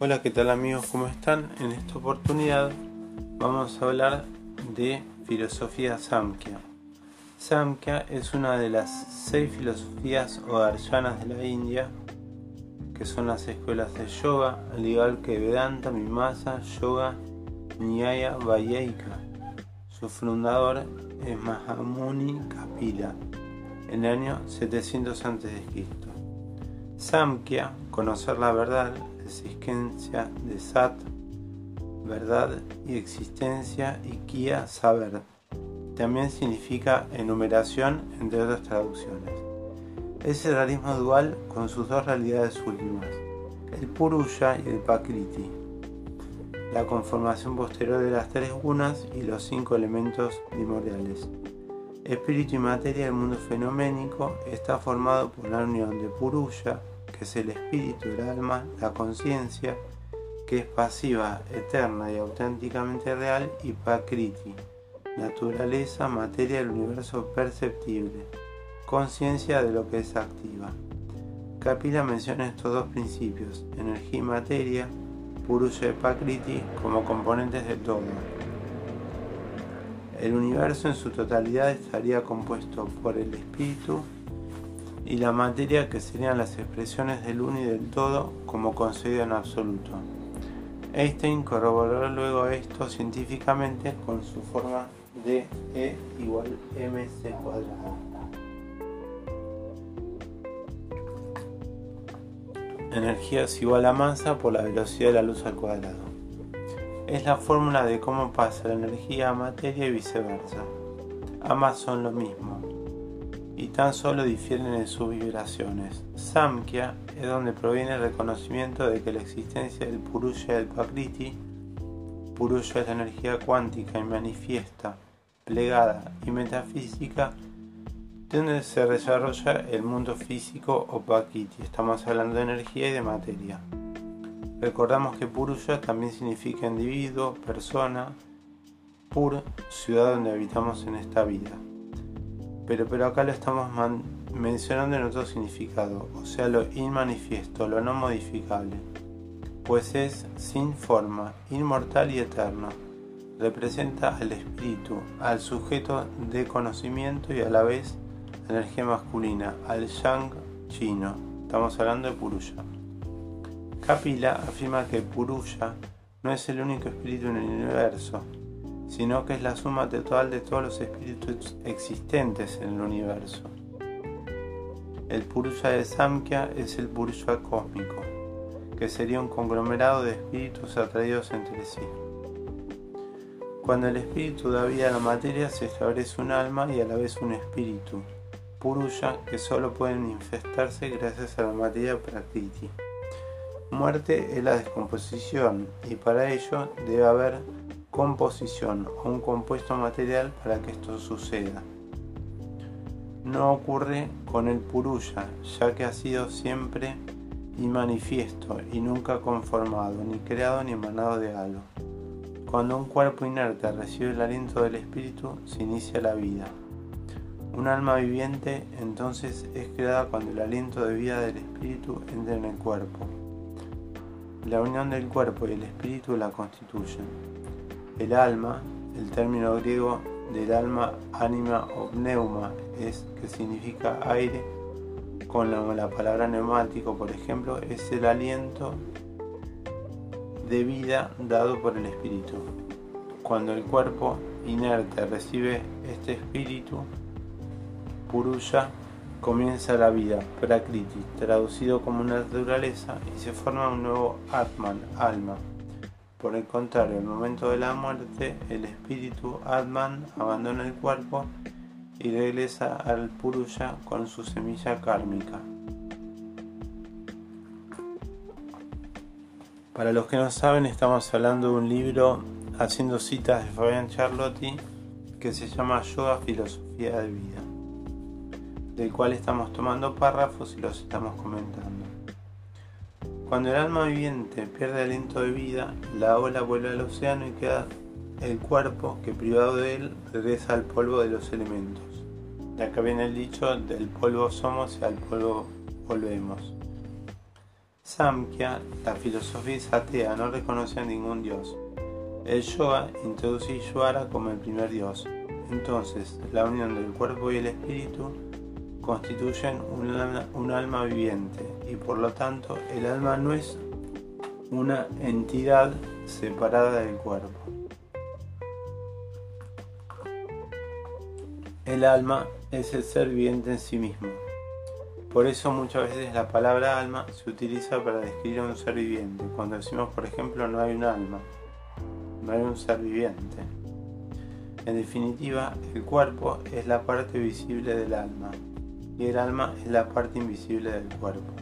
Hola, ¿qué tal amigos? ¿Cómo están? En esta oportunidad vamos a hablar de filosofía Samkhya. Samkhya es una de las seis filosofías o darshanas de la India, que son las escuelas de yoga, al igual que Vedanta, Mimasa, Yoga, Nyaya, Vayika. Su fundador es Mahamuni Kapila, en el año 700 a.C. Samkhya, conocer la verdad, existencia de Sat, verdad y existencia, y Kia, saber. También significa enumeración, entre otras traducciones. Es el realismo dual con sus dos realidades últimas, el Purusha y el Pakriti, la conformación posterior de las tres gunas y los cinco elementos primordiales. Espíritu y materia del mundo fenoménico está formado por la unión de Purusha, que es el espíritu, el alma, la conciencia, que es pasiva, eterna y auténticamente real, y Pakriti, naturaleza, materia del universo perceptible, conciencia de lo que es activa. Kapila menciona estos dos principios, energía y materia, Purusha y Pakriti, como componentes de todo. El universo en su totalidad estaría compuesto por el espíritu y la materia que serían las expresiones del uno y del todo como concebido en absoluto. Einstein corroboró luego esto científicamente con su forma de E igual mc cuadrado. Energía es igual a masa por la velocidad de la luz al cuadrado es la fórmula de cómo pasa la energía a materia y viceversa. Ambas son lo mismo y tan solo difieren en sus vibraciones. Samkhya es donde proviene el reconocimiento de que la existencia del Purusha y del Pakriti, Purusha es la energía cuántica y manifiesta, plegada y metafísica, donde se desarrolla el mundo físico o Pakriti. Estamos hablando de energía y de materia. Recordamos que Purusha también significa individuo, persona, Pur, ciudad donde habitamos en esta vida. Pero, pero acá lo estamos mencionando en otro significado, o sea, lo inmanifiesto, lo no modificable, pues es sin forma, inmortal y eterno. Representa al espíritu, al sujeto de conocimiento y a la vez energía masculina, al yang chino. Estamos hablando de Purusha. Kapila afirma que Purusha no es el único espíritu en el universo, sino que es la suma total de todos los espíritus existentes en el universo. El Purusha de Samkhya es el Purusha cósmico, que sería un conglomerado de espíritus atraídos entre sí. Cuando el espíritu da vida a la materia, se establece un alma y a la vez un espíritu, Purusha, que solo puede manifestarse gracias a la materia Prakriti. Muerte es la descomposición y para ello debe haber composición o un compuesto material para que esto suceda. No ocurre con el Purusha, ya que ha sido siempre manifiesto y nunca conformado, ni creado ni emanado de algo. Cuando un cuerpo inerte recibe el aliento del espíritu, se inicia la vida. Un alma viviente entonces es creada cuando el aliento de vida del espíritu entra en el cuerpo. La unión del cuerpo y el espíritu la constituyen. El alma, el término griego del alma, anima o pneuma, es que significa aire, con la, palabra neumático, por ejemplo, es el aliento de vida dado por el espíritu. Cuando el cuerpo inerte recibe este espíritu, Purusha comienza la vida, Prakriti, traducido como naturaleza, y se forma un nuevo Atman, alma. Por el contrario, el momento de la muerte, el espíritu Atman abandona el cuerpo y regresa al Purusha con su semilla kármica. Para los que no saben, estamos hablando de un libro haciendo citas de Fabian Charlotti que se llama Yoga Filosofía de Vida del cual estamos tomando párrafos y los estamos comentando. Cuando el alma viviente pierde aliento de vida, la ola vuelve al océano y queda el cuerpo que privado de él regresa al polvo de los elementos. De acá viene el dicho, del polvo somos y al polvo volvemos. Samkhya, la filosofía atea, no reconoce a ningún dios. El yoga introduce Ishvara como el primer dios. Entonces, la unión del cuerpo y el espíritu constituyen un alma, viviente y por lo tanto el alma no es una entidad separada del cuerpo. El alma es el ser viviente en sí mismo. Por eso muchas veces la palabra alma se utiliza para describir a un ser viviente. Cuando decimos, por ejemplo, no hay un alma, no hay un ser viviente. En definitiva, el cuerpo es la parte visible del alma y el alma es la parte invisible del cuerpo.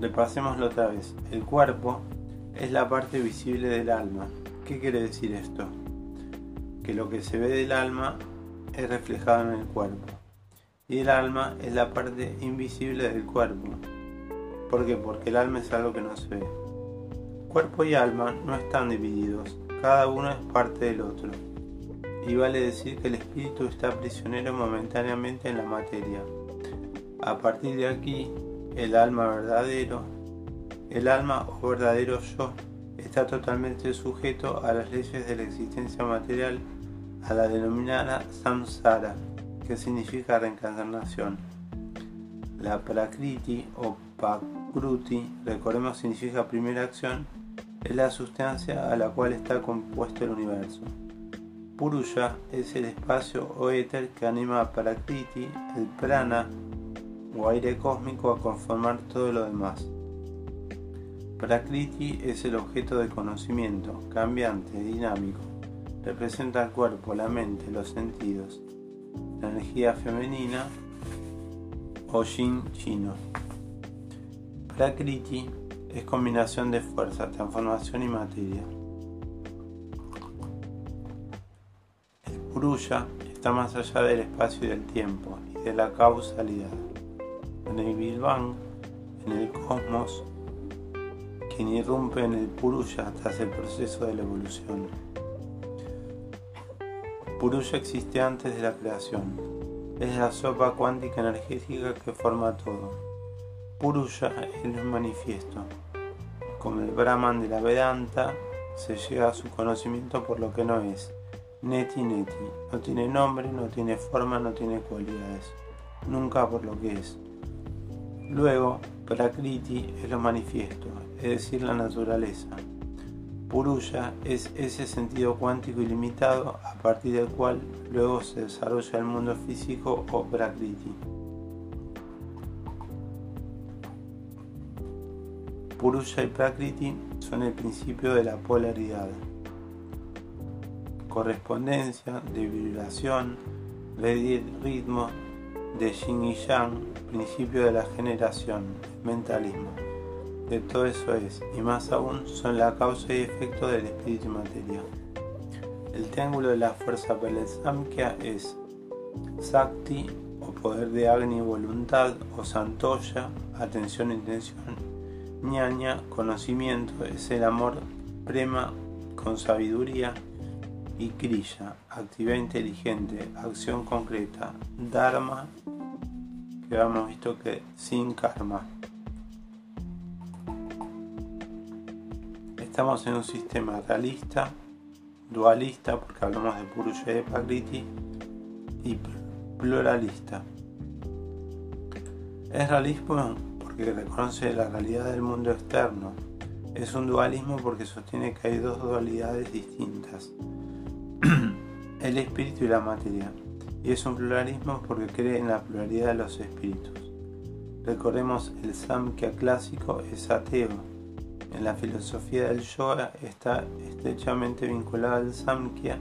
Repasémoslo otra vez. El cuerpo es la parte visible del alma. ¿Qué quiere decir esto? que lo que se ve del alma es reflejado en el cuerpo. Y el alma es la parte invisible del cuerpo. ¿Por qué? Porque el alma es algo que no se ve. Cuerpo y alma no están divididos, cada uno es parte del otro. Y vale decir que el espíritu está prisionero momentáneamente en la materia. A partir de aquí, el alma verdadero, el alma o verdadero yo, está totalmente sujeto a las leyes de la existencia material a la denominada samsara, que significa reencarnación. La prakriti o pakruti, recordemos significa primera acción, es la sustancia a la cual está compuesto el universo. Purusha es el espacio o éter que anima a Prakriti, el prana o aire cósmico a conformar todo lo demás. Prakriti es el objeto de conocimiento, cambiante, dinámico representa el cuerpo, la mente, los sentidos, la energía femenina o yin chino. Prakriti es combinación de fuerza, transformación y materia. Purusha está más allá del espacio y del tiempo y de la causalidad. En el Big Bang, en el cosmos, quien irrumpe en el Purusha tras el proceso de la evolución. Purusha existe antes de la creación. Es la sopa cuántica energética que forma todo. Purusha es el manifiesto. Como el Brahman de la Vedanta, se llega a su conocimiento por lo que no es. Neti Neti. No tiene nombre, no tiene forma, no tiene cualidades. Nunca por lo que es. Luego, Prakriti es lo manifiesto, es decir, la naturaleza. Purusha es ese sentido cuántico ilimitado a partir del cual luego se desarrolla el mundo físico o Prakriti. Purusha y Prakriti son el principio de la polaridad, correspondencia de vibración, de ritmo, de yin y yang, principio de la generación, mentalismo de todo eso es, y más aún, son la causa y efecto del espíritu y materia. El triángulo de la fuerza para el es Sakti o poder de Agni voluntad o Santoya, atención intención, ñaña, conocimiento, es el amor, prema con sabiduría y Kriya, actividad inteligente, acción concreta, Dharma, que hemos visto que sin karma. Estamos en un sistema realista, dualista, porque hablamos de Purusha y y pluralista. Es realismo porque reconoce la realidad del mundo externo. Es un dualismo porque sostiene que hay dos dualidades distintas, el espíritu y la materia. Y es un pluralismo porque cree en la pluralidad de los espíritus. Recordemos el Samkhya clásico es ateo en la filosofía del yoga está estrechamente vinculada al Samkhya,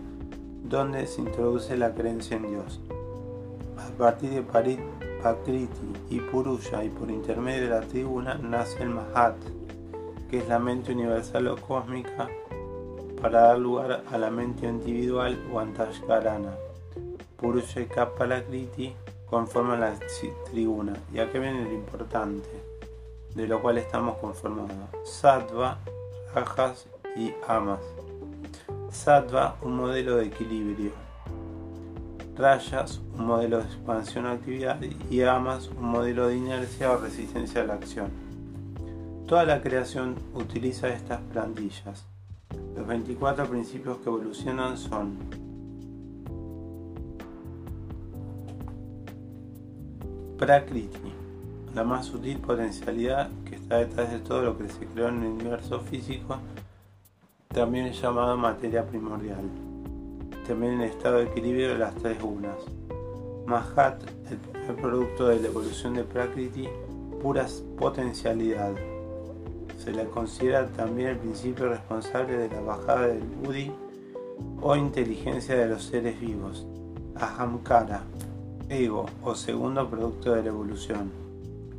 donde se introduce la creencia en Dios. A partir de Pakriti y Purusha y por intermedio de la tribuna nace el Mahat, que es la mente universal o cósmica para dar lugar a la mente individual o antashkarana. Purusha y Kapalakriti conforman la tribuna. Y aquí viene lo importante de lo cual estamos conformados. Sattva, Rajas y Amas. Sattva, un modelo de equilibrio. Rayas, un modelo de expansión o actividad, y Amas, un modelo de inercia o resistencia a la acción. Toda la creación utiliza estas plantillas. Los 24 principios que evolucionan son Prakriti, la más sutil potencialidad que está detrás de todo lo que se creó en el universo físico, también es llamado materia primordial también en estado de equilibrio de las tres gunas. Mahat, el primer producto de la evolución de Prakriti, pura potencialidad. Se le considera también el principio responsable de la bajada del Buddhi o inteligencia de los seres vivos. Ahamkara, ego o segundo producto de la evolución.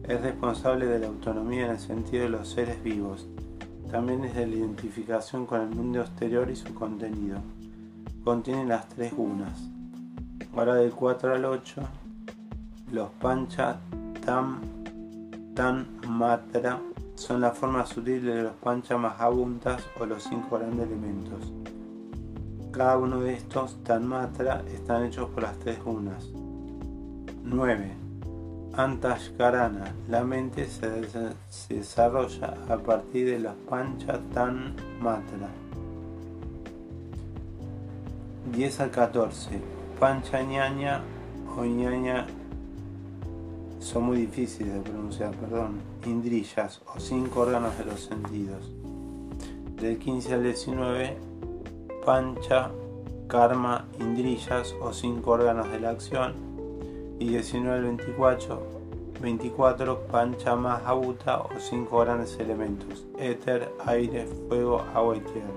Es responsable de la autonomía en el sentido de los seres vivos. También es de la identificación con el mundo exterior y su contenido contiene las tres gunas. Ahora del 4 al 8, los pancha tam tan matra son la forma sutil de los pancha mahabuntas o los cinco grandes elementos. Cada uno de estos tan matra están hechos por las tres gunas. 9. Antashkarana. La mente se, desarrolla a partir de los pancha tan matra. 10 al 14. Pancha ñaña o ñaña son muy difíciles de pronunciar, perdón. Indrillas o cinco órganos de los sentidos. Del 15 al 19, pancha, karma, indrillas o cinco órganos de la acción. Y 19 al 24, 24 pancha mahabuta o cinco grandes elementos: éter, aire, fuego, agua y tierra.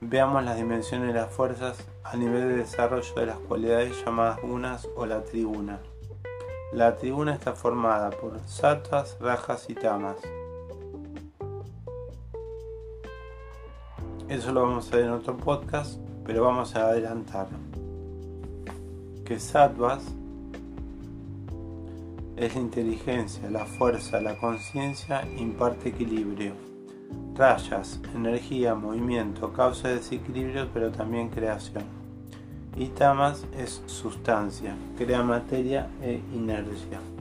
Veamos las dimensiones de las fuerzas a nivel de desarrollo de las cualidades llamadas gunas o la tribuna. La tribuna está formada por sattvas, rajas y tamas. Eso lo vamos a ver en otro podcast, pero vamos a adelantar que sattvas es la inteligencia, la fuerza, la conciencia, imparte equilibrio. Rayas, energía, movimiento, causa de desequilibrio, pero también creación. Y tamas es sustancia, crea materia e inercia.